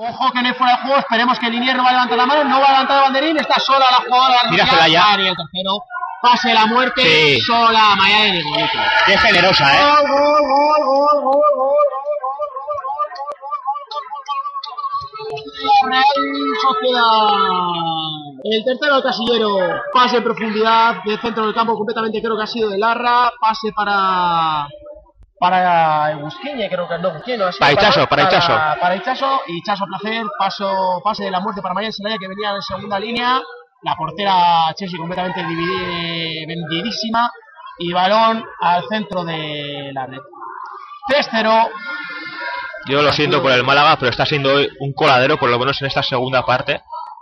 Ojo que no hay fuera de juego, esperemos que Linier no va a levantar la mano, no va a levantar el banderín, está sola la jugadora. Míratela ya. Y el tercero, pase la muerte, Sí. sola Maya de Golito. Qué generosa, ¿eh? Gol, gol, gol, gol, gol, gol. El tercero casillero. Pase en profundidad del centro del campo completamente creo que ha sido de Larra. Pase para para Busquiñe, creo que no, Busquiñe, no, ha sido Para Ichaso, para Ichaso. Para Ichaso y Ichaso Placer, paso, pase de la muerte para María Celaya que venía en segunda línea. La portera Chelsea completamente dividi- vendidísima y balón al centro de la red. 3-0. Yo lo siento por el Málaga, pero está siendo un coladero, por lo menos en esta segunda parte.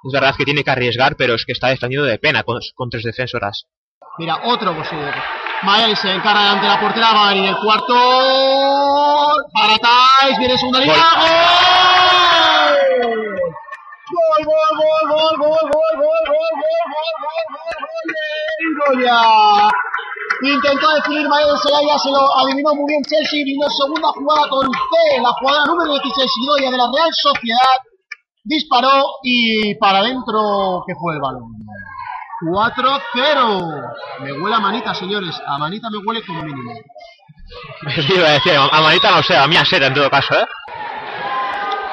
Es verdad que tiene que arriesgar, pero es que está defendiendo de pena con, con tres defensoras. Mira, otro posible. Miami se encarga delante de la portera, va a venir el cuarto. Para Tais, viene segunda línea. ¡Gol! Gol, gol, gol, gol, gol, gol, gol, gol, gol, gol, gol, gol, gol. Intentó definir Mayer Celaya, se lo adivinó muy bien Chelsea, vino segunda jugada con C, la jugada número 16 Igoya de la Real Sociedad. Disparó y para adentro que fue el balón. 4-0. Me huele a manita, señores. A manita me huele como mínimo. Eso iba a decir, a Manita no sé, a mí a Seta en todo caso, ¿eh?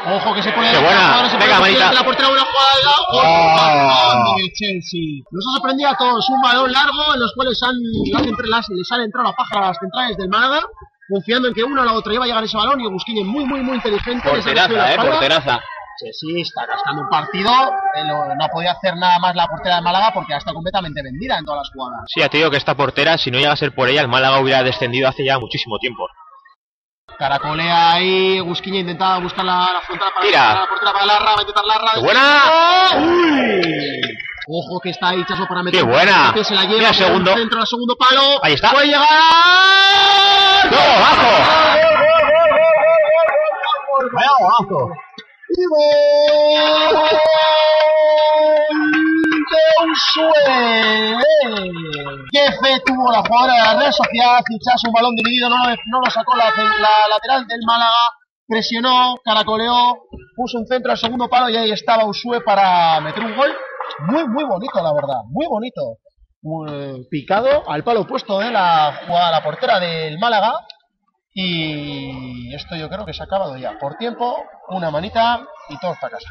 Ojo que se pone Qué buena. jugada, no se Venga, pone manita. la portera una jugada Oh. oh. del Chelsea. Nos ha sorprendido a todos un balón largo en los cuales han, las entre- las- les han entrado la paja a las centrales del Málaga, confiando en que una o la otra iba a llegar ese balón y Busquille muy muy muy inteligente. Porteraza, ¿eh? Porteraza. Sí, está gastando un partido. eh, No, podía hacer nada más la portera de Málaga porque está completamente vendida en todas las jugadas. Sí, ya te digo que esta portera, si no llega a ser por ella, el Málaga hubiera descendido hace ya muchísimo tiempo. Caracolea ahí, Busquiña intentaba buscar la, la frontal para Tira. la portera para Larra, va a intentar Larra. ¡Qué buena! ¡Uy! Ojo que está ahí Chaso para meter. ¡Qué buena! Que se la lleva Mira, segundo. centro al segundo palo. Ahí está. Puede llegar. ¡No, bajo! ¡Vaya golazo! Y gol de Unsue. ¡Qué fe tuvo la jugadora de la Real Sociedad! Fichazo, un balón dividido, no lo, no lo sacó la, la lateral del Málaga. Presionó, caracoleó, puso un centro al segundo palo y ahí estaba Usue para meter un gol. Muy, muy bonito, la verdad. Muy bonito. Picado al palo opuesto de la jugada, la portera del Málaga. Y esto yo creo que se ha acabado ya. Por tiempo, una manita y todo está a casa.